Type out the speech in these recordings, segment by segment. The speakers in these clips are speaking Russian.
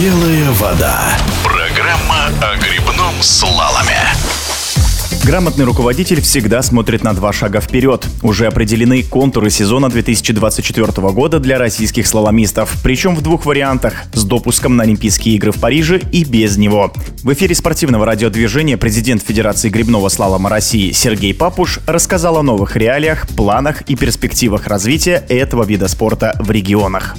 Белая вода. Программа о грибном слаломе. Грамотный руководитель всегда смотрит на два шага вперед. Уже определены контуры сезона 2024 года для российских слаломистов. Причем в двух вариантах – с допуском на Олимпийские игры в Париже и без него. В эфире спортивного радиодвижения президент Федерации грибного слалома России Сергей Папуш рассказал о новых реалиях, планах и перспективах развития этого вида спорта в регионах.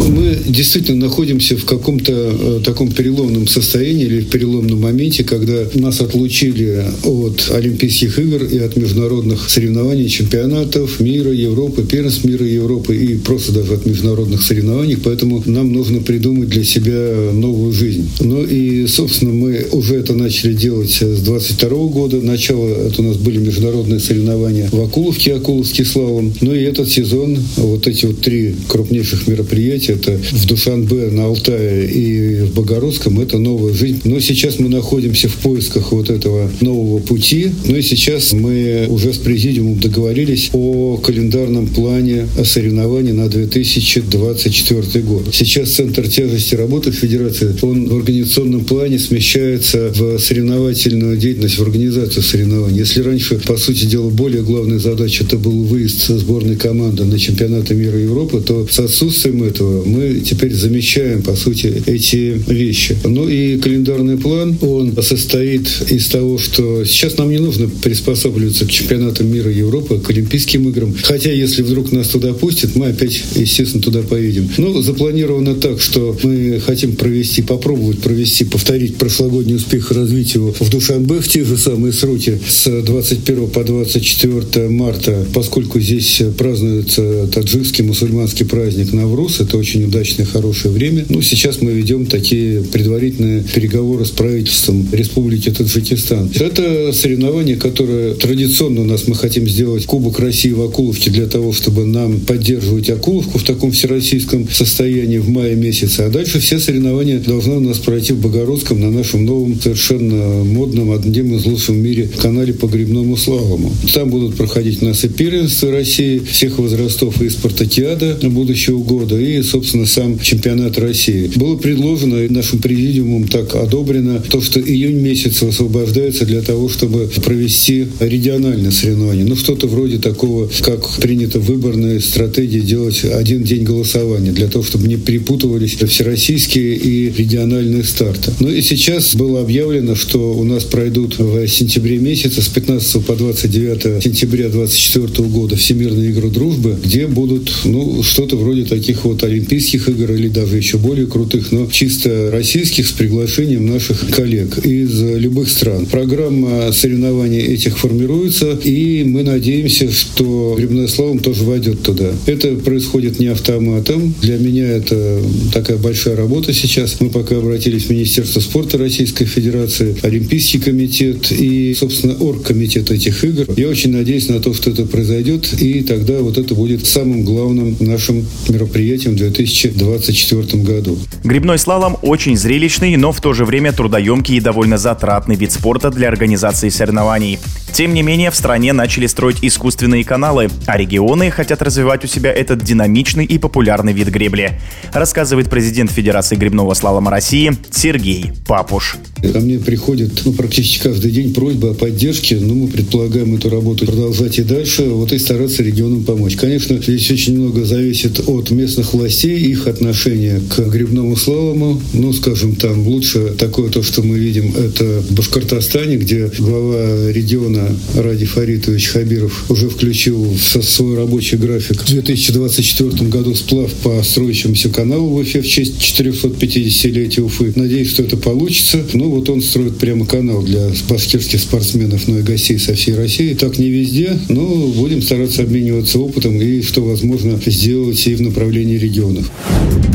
Мы действительно находимся в каком-то э, таком переломном состоянии или в переломном моменте, когда нас отлучили от Олимпийских игр и от международных соревнований, чемпионатов мира, Европы, первенств мира, Европы и просто даже от международных соревнований. Поэтому нам нужно придумать для себя новую жизнь. Ну и, собственно, мы уже это начали делать с 22 года. Начало это у нас были международные соревнования в Акуловке, Акуловский славом. Ну и этот сезон, вот эти вот три крупнейших мероприятия, это в Душанбе, на Алтае и в Богородском, это новая жизнь. Но сейчас мы находимся в поисках вот этого нового пути. Ну и сейчас мы уже с президиумом договорились о календарном плане соревнований на 2024 год. Сейчас центр тяжести работы Федерации, он в организационном плане смещается в соревновательную деятельность, в организацию соревнований. Если раньше, по сути дела, более главная задача это был выезд сборной команды на чемпионаты мира и Европы, то с отсутствием этого мы теперь замещаем, по сути, эти вещи. Ну и календарный план, он состоит из того, что сейчас нам не нужно приспосабливаться к чемпионатам мира Европы, к Олимпийским играм. Хотя, если вдруг нас туда пустят, мы опять, естественно, туда поедем. Но запланировано так, что мы хотим провести, попробовать провести, повторить прошлогодний успех его в Душанбе в те же самые сроки с 21 по 24 марта, поскольку здесь празднуется таджикский мусульманский праздник Навруз, это очень удачное, хорошее время. Ну, сейчас мы ведем такие предварительные переговоры с правительством Республики Таджикистан. Это соревнование, которое традиционно у нас мы хотим сделать Кубок России в Акуловке для того, чтобы нам поддерживать Акуловку в таком всероссийском состоянии в мае месяце. А дальше все соревнования должны у нас пройти в Богородском на нашем новом, совершенно модном, одним из лучших в мире канале по грибному слалому. Там будут проходить у нас и первенства России всех возрастов и спартакиада будущего года, и, собственно, собственно, сам чемпионат России. Было предложено нашим президиумом так одобрено то, что июнь месяц освобождается для того, чтобы провести региональное соревнование. Ну, что-то вроде такого, как принято в выборной стратегии делать один день голосования, для того, чтобы не перепутывались всероссийские и региональные старты. Ну и сейчас было объявлено, что у нас пройдут в сентябре месяце с 15 по 29 сентября 2024 года Всемирные игры дружбы, где будут, ну, что-то вроде таких вот олимпийских игр или даже еще более крутых, но чисто российских с приглашением наших коллег из любых стран. Программа соревнований этих формируется, и мы надеемся, что грибной славом тоже войдет туда. Это происходит не автоматом. Для меня это такая большая работа сейчас. Мы пока обратились в Министерство спорта Российской Федерации, Олимпийский комитет и, собственно, оргкомитет этих игр. Я очень надеюсь на то, что это произойдет, и тогда вот это будет самым главным нашим мероприятием 2000 2024 году. Грибной слалом очень зрелищный, но в то же время трудоемкий и довольно затратный вид спорта для организации соревнований. Тем не менее, в стране начали строить искусственные каналы, а регионы хотят развивать у себя этот динамичный и популярный вид гребли, рассказывает президент Федерации грибного слалома России Сергей Папуш. Ко мне приходит ну, практически каждый день просьба о поддержке. Ну, мы предполагаем эту работу продолжать и дальше, вот и стараться регионам помочь. Конечно, здесь очень много зависит от местных властей, их отношения к грибному слалому. Ну, скажем, там лучше такое то, что мы видим, это в Башкортостане, где глава региона Ради Фаритович Хабиров уже включил в свой рабочий график в 2024 году сплав по строящемуся каналу в Уфе в честь 450-летия Уфы. Надеюсь, что это получится. Ну, вот он строит прямо канал для башкирских спортсменов, ну и гостей со всей России. Так не везде, но будем стараться обмениваться опытом и, что возможно, сделать и в направлении регионов.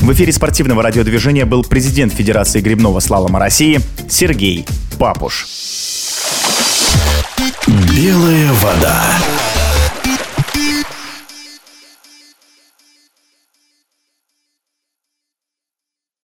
В эфире спортивного радиодвижения был президент Федерации грибного слалома России Сергей Папуш. Белая вода.